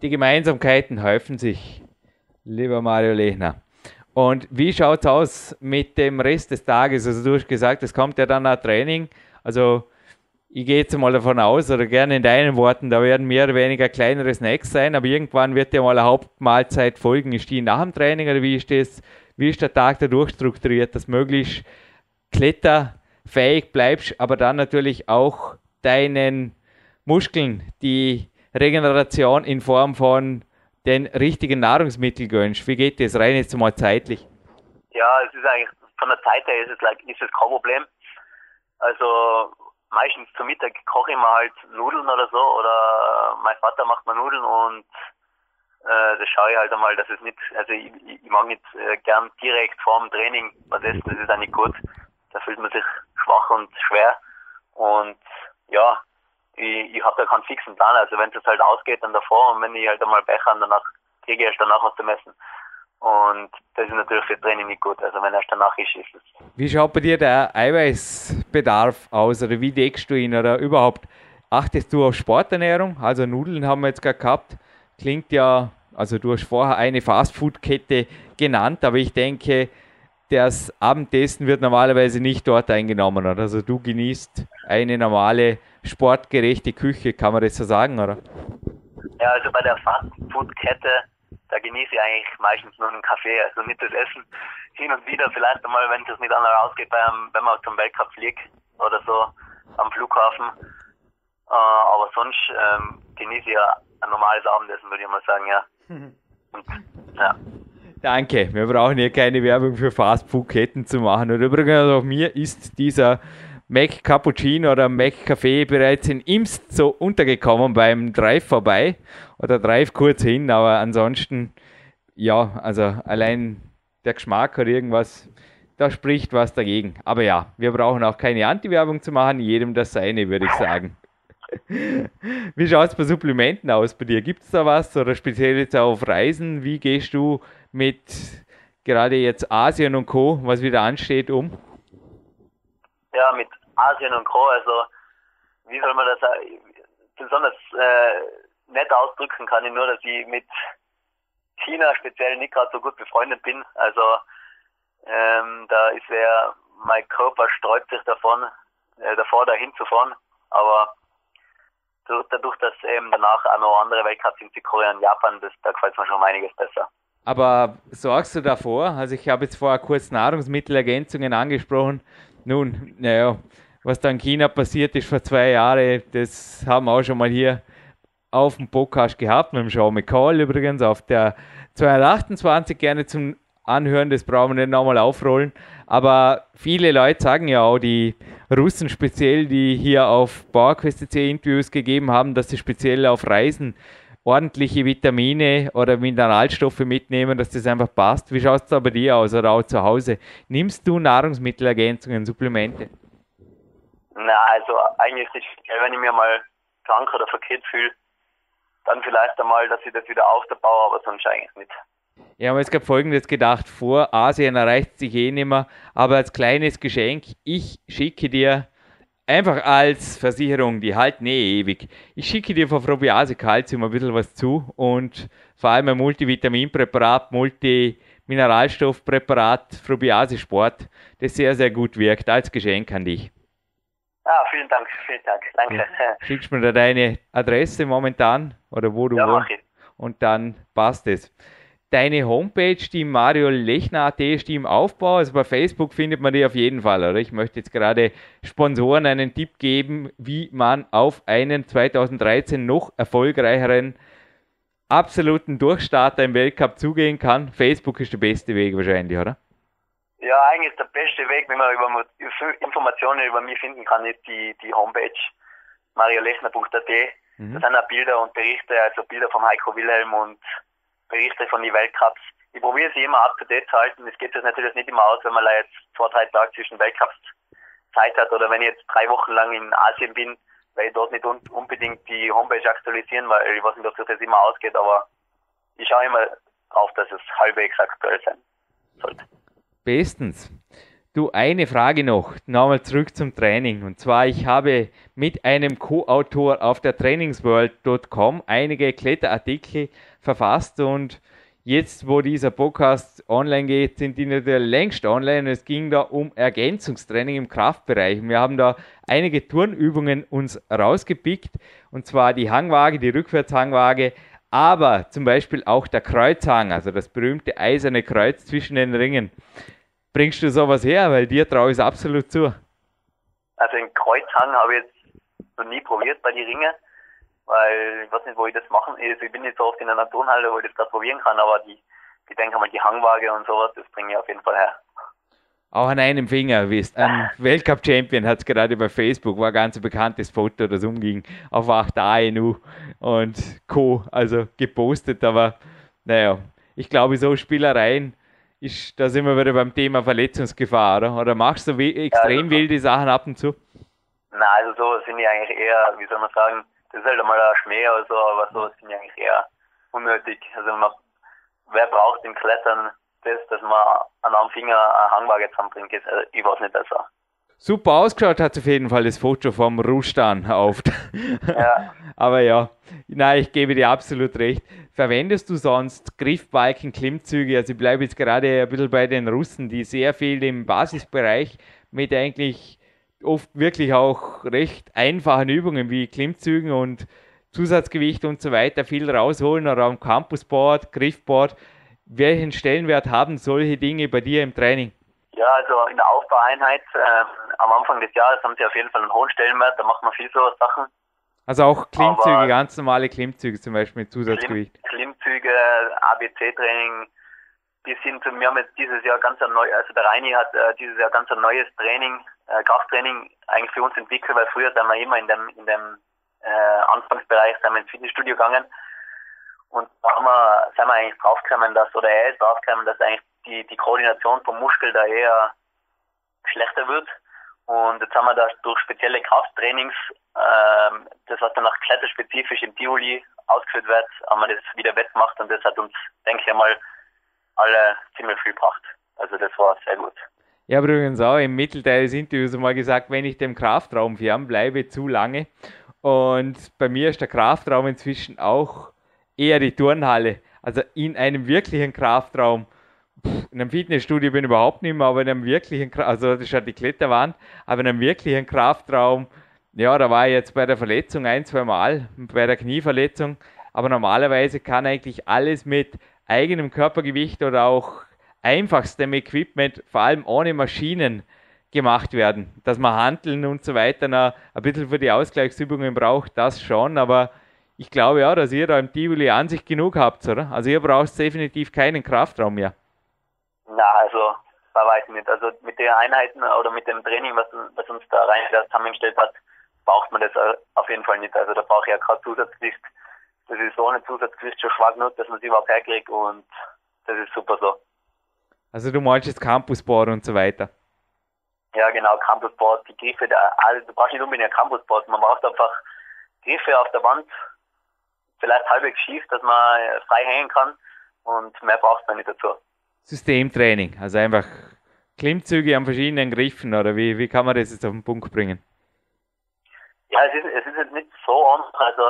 Die Gemeinsamkeiten häufen sich, lieber Mario Lechner. Und wie schaut es aus mit dem Rest des Tages? Also du hast gesagt, es kommt ja dann ein Training. Also ich gehe jetzt mal davon aus, oder gerne in deinen Worten, da werden mehr oder weniger kleinere Snacks sein, aber irgendwann wird ja mal eine Hauptmahlzeit folgen. Ist die nach dem Training oder wie ist das, wie ist der Tag da durchstrukturiert, dass möglichst kletterfähig bleibst, aber dann natürlich auch deinen Muskeln die Regeneration in Form von den richtigen Nahrungsmittel gönnst. Wie geht das rein jetzt mal zeitlich? Ja, es ist eigentlich, von der Zeit her ist es, like, ist es kein Problem. Also meistens zum Mittag koche ich mir halt Nudeln oder so oder mein Vater macht mir Nudeln und äh, das schaue ich halt einmal, dass es nicht, also ich, ich mag nicht äh, gern direkt vor dem Training was essen, das ist auch nicht gut. Da fühlt man sich schwach und schwer und ja, ich, ich habe da keinen fixen Plan. Also wenn es halt ausgeht, dann davor und wenn ich halt einmal Pech habe, danach kriege ich erst danach was zu messen. Und das ist natürlich für Training nicht gut. Also wenn erst danach ist, ist es. Wie schaut bei dir der Eiweißbedarf aus oder wie deckst du ihn oder überhaupt achtest du auf Sporternährung? Also Nudeln haben wir jetzt gerade gehabt. Klingt ja, also du hast vorher eine Fastfood-Kette genannt, aber ich denke, das Abendessen wird normalerweise nicht dort eingenommen. Also du genießt eine normale sportgerechte Küche, kann man das so sagen, oder? Ja, also bei der Fastfood-Kette, da genieße ich eigentlich meistens nur einen Kaffee, also nicht das Essen. Hin und wieder vielleicht einmal, wenn es nicht anders ausgeht, wenn man zum Weltcup fliegt oder so am Flughafen. Äh, aber sonst ähm, genieße ich ja ein normales Abendessen, würde ich mal sagen, ja. Und, ja. Danke, wir brauchen hier keine Werbung für Fastfood-Ketten zu machen. Und übrigens auch mir ist dieser Mac Cappuccino oder Mac Café bereits in Imst so untergekommen beim Drive vorbei. oder drive kurz hin, aber ansonsten, ja, also allein der Geschmack oder irgendwas, da spricht was dagegen. Aber ja, wir brauchen auch keine Anti-Werbung zu machen, jedem das seine, würde ich sagen. Wie schaut es bei Supplementen aus bei dir? Gibt es da was oder speziell jetzt auf Reisen? Wie gehst du mit gerade jetzt Asien und Co., was wieder ansteht, um? Ja, mit Asien und Co., also wie soll man das besonders äh, nett ausdrücken kann ich nur, dass ich mit China speziell nicht gerade so gut befreundet bin. Also ähm, da ist er, mein Körper sträubt sich davon, äh, davor dahin zu fahren. Aber dadurch, dass eben danach auch noch andere Weltcups sind, Südkorea und Japan, das, da gefällt mir schon einiges besser. Aber sorgst du davor? Also ich habe jetzt vorher kurz Nahrungsmittelergänzungen angesprochen. Nun, naja, was da in China passiert ist vor zwei Jahren, das haben wir auch schon mal hier auf dem Podcast gehabt, mit dem Sean McCall übrigens, auf der 228 gerne zum Anhören, das brauchen wir nicht nochmal aufrollen. Aber viele Leute sagen ja auch, die Russen speziell, die hier auf PowerQuest Interviews gegeben haben, dass sie speziell auf Reisen ordentliche Vitamine oder Mineralstoffe mitnehmen, dass das einfach passt. Wie schaut es da bei dir aus oder auch zu Hause? Nimmst du Nahrungsmittelergänzungen, Supplemente? Na, also eigentlich es, wenn ich mir mal krank oder verkehrt fühle, dann vielleicht einmal, dass ich das wieder aufbaue, aber sonst eigentlich nicht. Ja, aber es gab folgendes gedacht, vor Asien erreicht sich eh nicht mehr, aber als kleines Geschenk, ich schicke dir einfach als Versicherung, die halten eh ewig, ich schicke dir von Probiase Calcium ein bisschen was zu und vor allem ein Multivitaminpräparat, Multimineralstoffpräparat, Probiase Sport, das sehr, sehr gut wirkt, als Geschenk an dich. Ah, vielen Dank, vielen Dank, danke. Ja. Schickst mir da deine Adresse momentan oder wo du ja, wohnst? Und dann passt es. Deine Homepage, die Mario Lechner.at, ist die im Aufbau. Also bei Facebook findet man die auf jeden Fall, oder? Ich möchte jetzt gerade Sponsoren einen Tipp geben, wie man auf einen 2013 noch erfolgreicheren absoluten Durchstarter im Weltcup zugehen kann. Facebook ist der beste Weg wahrscheinlich, oder? Ja, eigentlich der beste Weg, wenn man über Informationen über mich finden kann, ist die, die Homepage mariolechner.at. Mhm. Da sind auch Bilder und Berichte, also Bilder vom Heiko Wilhelm und Berichte von den Weltcups. Ich probiere sie immer up to date zu halten. Es geht jetzt natürlich nicht immer aus, wenn man jetzt zwei, drei Tage zwischen Weltcups Zeit hat oder wenn ich jetzt drei Wochen lang in Asien bin, weil ich dort nicht un unbedingt die Homepage aktualisieren, weil ich weiß nicht, ob das jetzt immer ausgeht, aber ich schaue immer drauf, dass es halbwegs aktuell sein sollte. Bestens. Du, eine Frage noch, nochmal zurück zum Training. Und zwar, ich habe mit einem Co-Autor auf der trainingsworld.com einige Kletterartikel verfasst und jetzt, wo dieser Podcast online geht, sind die natürlich längst online. Es ging da um Ergänzungstraining im Kraftbereich. Wir haben da einige Turnübungen uns rausgepickt und zwar die Hangwaage, die Rückwärtshangwaage, aber zum Beispiel auch der Kreuzhang, also das berühmte eiserne Kreuz zwischen den Ringen. Bringst du sowas her? Weil dir traue ich es absolut zu. Also den Kreuzhang habe ich jetzt noch nie probiert bei den Ringen, weil ich weiß nicht, wo ich das machen also Ich bin nicht so oft in einer Turnhalle, wo ich das gerade probieren kann, aber die, ich denke mal, die Hangwaage und sowas, das bringe ich auf jeden Fall her. Auch an einem Finger, wisst. Ein Weltcup-Champion hat es gerade bei Facebook, war ein ganz bekanntes Foto, das umging, auf 8 ANU und Co. Also gepostet, aber naja, ich glaube, so Spielereien, ist, da sind wir wieder beim Thema Verletzungsgefahr, oder? Oder machst du extrem ja, also, wilde Sachen ab und zu? Nein, also so sind die eigentlich eher, wie soll man sagen, das ist halt einmal ein Schmäh oder so, aber so sind die eigentlich eher unnötig. Also man, wer braucht im Klettern das, dass man an einem Finger eine Hangwaage zusammenbringt, ist, also ich weiß nicht besser. Super ausgeschaut hat auf jeden Fall das Foto vom Rustan auf. Ja. Aber ja, nein, ich gebe dir absolut recht. Verwendest du sonst Griffbalken, Klimmzüge? Also ich bleibe jetzt gerade ein bisschen bei den Russen, die sehr viel im Basisbereich mit eigentlich oft wirklich auch recht einfachen Übungen wie Klimmzügen und Zusatzgewicht und so weiter viel rausholen oder am Campusboard, Griffboard welchen Stellenwert haben solche Dinge bei dir im Training? Ja, also in der Aufbaueinheit äh, am Anfang des Jahres haben sie auf jeden Fall einen hohen Stellenwert, da macht man viel so Sachen. Also auch Klimmzüge, Aber ganz normale Klimmzüge zum Beispiel mit Zusatzgewicht. Klimm, Klimmzüge, ABC-Training, die sind, wir haben jetzt dieses Jahr ganz ein neues, also der Reini hat äh, dieses Jahr ganz ein neues Training, äh, Krafttraining eigentlich für uns entwickelt, weil früher sind wir immer in dem, in dem äh, Anfangsbereich sind wir ins Fitnessstudio gegangen Und da haben wir, sind wir eigentlich draufgekommen, dass, oder er ist draufgekommen, dass eigentlich die, die Koordination vom Muskel da eher schlechter wird. Und jetzt haben wir das durch spezielle Krafttrainings, ähm, das was dann auch kletterspezifisch im Tivoli ausgeführt wird, haben wir das wieder wettgemacht und das hat uns, denke ich einmal, alle ziemlich viel gebracht. Also das war sehr gut. Ich habe übrigens auch im Mittelteil des Interviews mal gesagt, wenn ich dem Kraftraum fernbleibe, zu lange. Und bei mir ist der Kraftraum inzwischen auch eher die Turnhalle. Also in einem wirklichen Kraftraum. In einem Fitnessstudio bin ich überhaupt nicht mehr, aber in einem wirklichen, also das ist ja die Kletterwand, aber in einem wirklichen Kraftraum, ja, da war ich jetzt bei der Verletzung ein, zwei Mal, bei der Knieverletzung. Aber normalerweise kann eigentlich alles mit eigenem Körpergewicht oder auch einfachstem Equipment, vor allem ohne Maschinen, gemacht werden. Dass man Handeln und so weiter noch ein bisschen für die Ausgleichsübungen braucht, das schon, aber ich glaube ja, dass ihr da im Tivoli an sich genug habt, oder? Also ihr braucht definitiv keinen Kraftraum mehr. Na, also bei weitem nicht. Also mit den Einheiten oder mit dem Training, was, was uns da rein zusammengestellt hat, braucht man das auf jeden Fall nicht. Also da brauche ich ja gerade Zusatzgewicht. Das ist so eine Zusatzgewicht schon schwach genug, dass man sie überhaupt herkriegt und das ist super so. Also du meinst jetzt Campusboard und so weiter? Ja, genau, Campusboard, die Griffe, also du brauchst nicht unbedingt ein Campusboard, man braucht einfach Griffe auf der Wand, vielleicht halbwegs schief, dass man frei hängen kann und mehr braucht man nicht dazu. Systemtraining, also einfach Klimmzüge an verschiedenen Griffen oder wie, wie kann man das jetzt auf den Punkt bringen? Ja, es ist, es ist jetzt nicht so einfach, also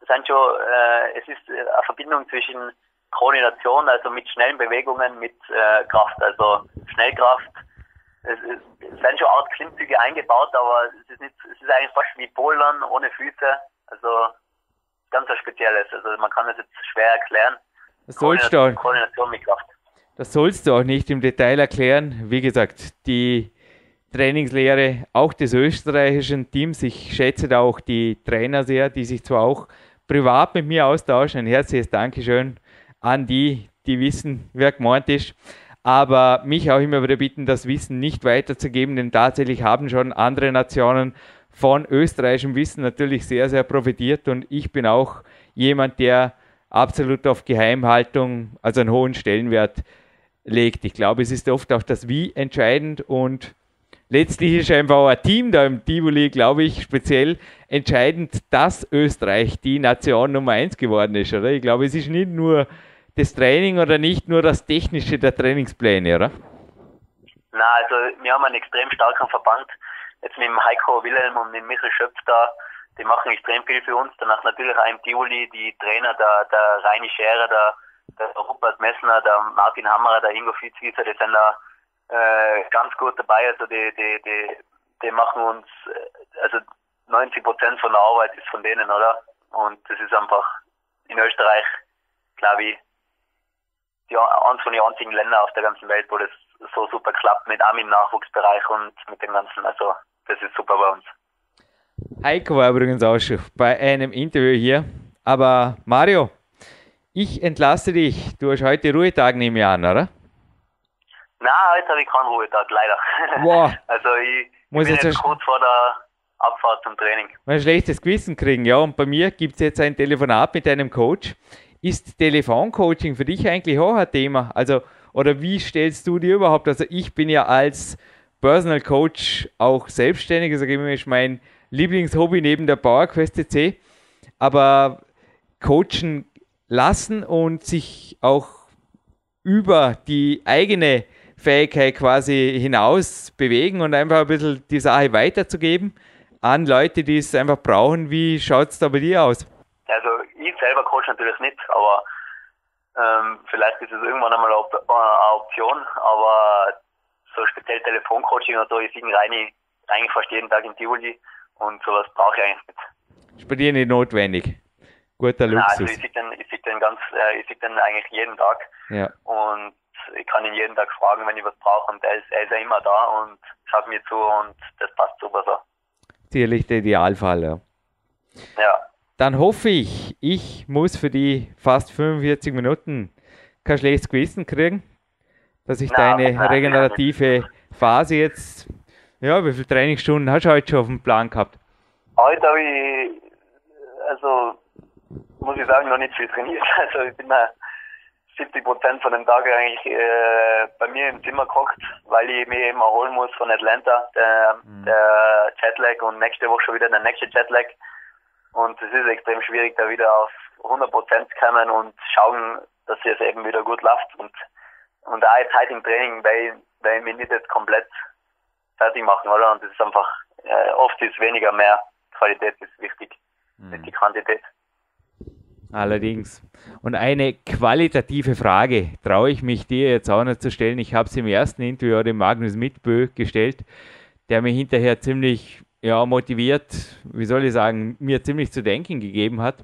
es sind schon, äh, es ist eine Verbindung zwischen Koordination, also mit schnellen Bewegungen, mit äh, Kraft, also Schnellkraft. Es, es, es sind schon Art Klimmzüge eingebaut, aber es ist, nicht, es ist eigentlich fast wie Bouldern ohne Füße. Also ganz was Spezielles. Also man kann das jetzt schwer erklären. Das Koordination, Koordination mit Kraft. Das sollst du auch nicht im Detail erklären. Wie gesagt, die Trainingslehre auch des österreichischen Teams. Ich schätze da auch die Trainer sehr, die sich zwar auch privat mit mir austauschen. Ein herzliches Dankeschön an die, die wissen, wer gemeint ist. Aber mich auch immer wieder bitten, das Wissen nicht weiterzugeben, denn tatsächlich haben schon andere Nationen von österreichischem Wissen natürlich sehr, sehr profitiert und ich bin auch jemand, der absolut auf Geheimhaltung, also einen hohen Stellenwert legt. Ich glaube, es ist oft auch das Wie entscheidend und letztlich ist einfach ein Team da im Tivoli, glaube ich, speziell entscheidend, dass Österreich die Nation Nummer eins geworden ist, oder? Ich glaube, es ist nicht nur das Training oder nicht nur das Technische der Trainingspläne, oder? Na, also wir haben einen extrem starken Verband. Jetzt mit dem Heiko Wilhelm und mit Michael Schöpf da, die machen extrem viel für uns. Danach natürlich auch im Tivoli die Trainer, der, der Reini Scherer, der, der Rupert Messner, der Martin Hammerer, der Ingo Fitzwieser, die sind da äh, ganz gut dabei. Also die, die, die, die machen uns, äh, also 90 Prozent von der Arbeit ist von denen, oder? Und das ist einfach in Österreich, glaube ich, die, eines von den einzigen Ländern auf der ganzen Welt, wo das so super klappt, mit auch im Nachwuchsbereich und mit dem Ganzen. Also, das ist super bei uns. Heiko war übrigens auch schon bei einem Interview hier. Aber Mario, ich entlasse dich. Du hast heute Ruhetag, nehme ich an, oder? Nein, heute habe ich keinen Ruhetag, leider. Wow. also ich, Muss ich bin jetzt kurz vor der Abfahrt zum Training. Ein schlechtes Gewissen kriegen, ja. Und bei mir gibt es jetzt ein Telefonat mit einem Coach. Ist Telefoncoaching für dich eigentlich auch ein Thema? Also, oder wie stellst du dir überhaupt? Also, ich bin ja als Personal Coach auch selbstständig, also ist mein Lieblingshobby neben der PowerQuest CC. Aber coachen lassen und sich auch über die eigene Fähigkeit quasi hinaus bewegen und einfach ein bisschen die Sache weiterzugeben an Leute, die es einfach brauchen. Wie schaut es da bei dir aus? Also ich selber coach natürlich nicht, aber ähm, vielleicht ist es irgendwann einmal eine, eine Option, aber so speziell Telefoncoaching oder so, ich singe rein, eigentlich fast jeden Tag in Tivoli und sowas brauche ich eigentlich nicht. Ist bei dir nicht notwendig? Guter Luxus. Nein, also ich sehe den, ich sehe den ganz, äh, ich sehe den eigentlich jeden Tag. Ja. Und ich kann ihn jeden Tag fragen, wenn ich was brauche und er ist, er ist ja immer da und schaut mir zu und das passt super so. Sicherlich der Idealfall, ja. Ja. Dann hoffe ich, ich muss für die fast 45 Minuten kein schlechtes Gewissen kriegen, dass ich nein, deine nein, regenerative. Phase jetzt, ja, wie viele Trainingsstunden hast du heute schon auf dem Plan gehabt? Heute habe ich, also muss ich sagen, noch nicht viel trainiert. Also ich bin da 70 Prozent von den Tagen eigentlich äh, bei mir im Zimmer gehockt, weil ich mich eben erholen muss von Atlanta, der, mhm. der Jetlag und nächste Woche schon wieder der nächste Jetlag. Und es ist extrem schwierig, da wieder auf 100 Prozent zu kommen und schauen, dass es eben wieder gut läuft. Und, und auch jetzt heute im Training, weil, weil ich mich nicht jetzt komplett fertig machen, oder? Und das ist einfach, äh, oft ist weniger mehr. Qualität ist wichtig, mhm. nicht die Quantität. Allerdings. Und eine qualitative Frage traue ich mich dir jetzt auch noch zu stellen. Ich habe sie im ersten Interview dem Magnus Mitbö gestellt, der mir hinterher ziemlich ja, motiviert, wie soll ich sagen, mir ziemlich zu denken gegeben hat.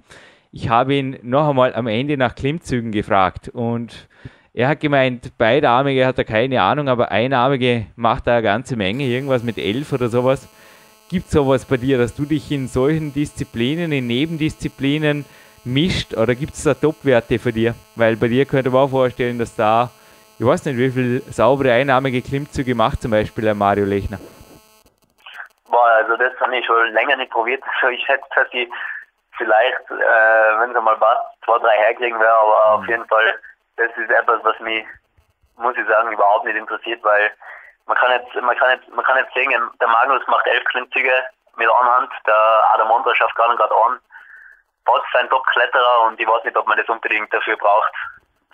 Ich habe ihn noch einmal am Ende nach Klimmzügen gefragt und er hat gemeint, beidarmige hat er keine Ahnung, aber einarmige macht er eine ganze Menge, irgendwas mit elf oder sowas. Gibt es sowas bei dir, dass du dich in solchen Disziplinen, in Nebendisziplinen mischt oder gibt es da Top-Werte für dir? Weil bei dir könnte man auch vorstellen, dass da, ich weiß nicht, wie viele saubere einnahmige Klimmzüge macht zum Beispiel der Mario Lechner. Boah, also das habe ich schon länger nicht probiert. Also ich schätze, dass ich vielleicht, äh, wenn es mal passt, zwei, drei herkriegen werde, aber mhm. auf jeden Fall, das ist etwas, was mich, muss ich sagen, überhaupt nicht interessiert, weil man kann jetzt, man kann jetzt, man kann jetzt sehen, der Magnus macht elf Klimmzüge mit einer Hand, der Adam Mondra schafft gerade gerade an Bots ein Top-Kletterer und ich weiß nicht, ob man das unbedingt dafür braucht,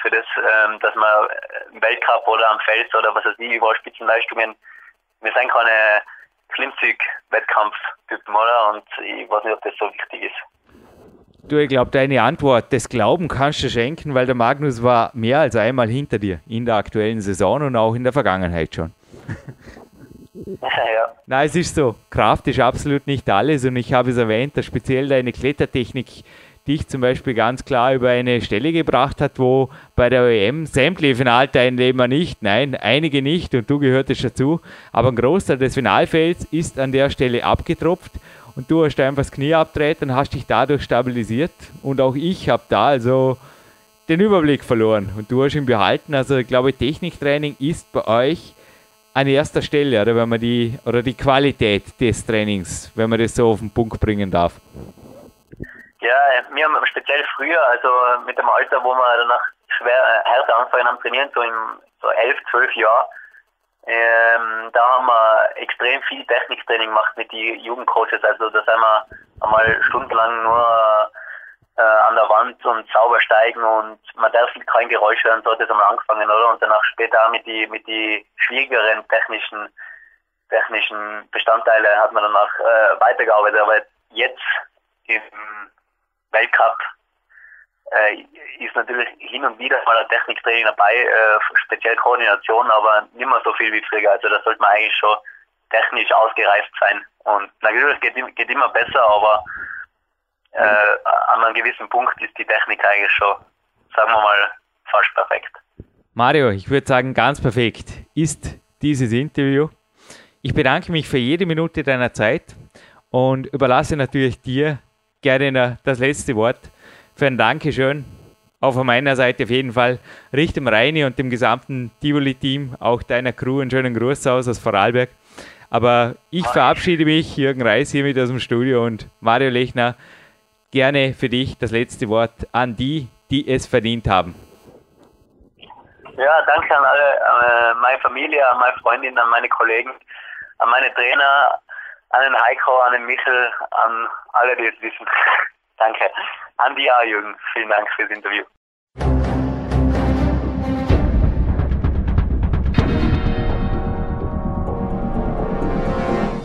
für das, ähm, dass man im Weltcup oder am Fels oder was weiß ich, über Spitzenleistungen, wir sind keine Klimmzug-Wettkampftypen, oder? Und ich weiß nicht, ob das so wichtig ist. Du, ich glaube, deine Antwort, das Glauben kannst du schenken, weil der Magnus war mehr als einmal hinter dir in der aktuellen Saison und auch in der Vergangenheit schon. Ja. Nein, es ist so. Kraft ist absolut nicht alles und ich habe es erwähnt, dass speziell deine Klettertechnik dich zum Beispiel ganz klar über eine Stelle gebracht hat, wo bei der OEM sämtliche Finalteilnehmer nicht, nein, einige nicht und du gehörtest dazu, aber ein Großteil des Finalfelds ist an der Stelle abgetropft und du hast einfach das Knie abtreten und hast dich dadurch stabilisiert und auch ich habe da also den Überblick verloren und du hast ihn behalten. Also ich glaube, Techniktraining ist bei euch an erster Stelle, oder wenn man die oder die Qualität des Trainings, wenn man das so auf den Punkt bringen darf? Ja, wir haben speziell früher, also mit dem Alter, wo wir danach schwer äh, härter anfangen am Trainieren, so im so elf, zwölf Jahren, ähm, da haben wir extrem viel Techniktraining gemacht mit den Jugendcoaches. Also da sind wir einmal stundenlang nur äh, an der Wand und sauber steigen und man darf kein Geräusch hören, so hat es einmal angefangen, oder? Und danach später mit die mit die schwierigeren technischen technischen Bestandteile hat man danach äh, weitergearbeitet. Aber jetzt im Weltcup äh, ist natürlich hin und wieder mal ein Techniktraining dabei, äh, speziell Koordination, aber nicht mehr so viel wie früher. Also da sollte man eigentlich schon technisch ausgereift sein. Und natürlich es geht, geht immer besser, aber äh, an einem gewissen Punkt ist die Technik eigentlich schon, sagen wir mal, fast perfekt. Mario, ich würde sagen, ganz perfekt ist dieses Interview. Ich bedanke mich für jede Minute deiner Zeit und überlasse natürlich dir gerne das letzte Wort für ein Dankeschön. Auch von meiner Seite auf jeden Fall Richtung Reini und dem gesamten Tivoli-Team, auch deiner Crew einen schönen Gruß aus aus Vorarlberg. Aber ich verabschiede mich, Jürgen Reis hier mit aus dem Studio und Mario Lechner gerne für dich das letzte Wort an die, die es verdient haben. Ja, danke an alle, äh, meine Familie, an meine Freundin, an meine Kollegen, an meine Trainer, an den Heiko, an den Michel, an alle, die es wissen. danke. An die A, Jürgen. Vielen Dank fürs Interview.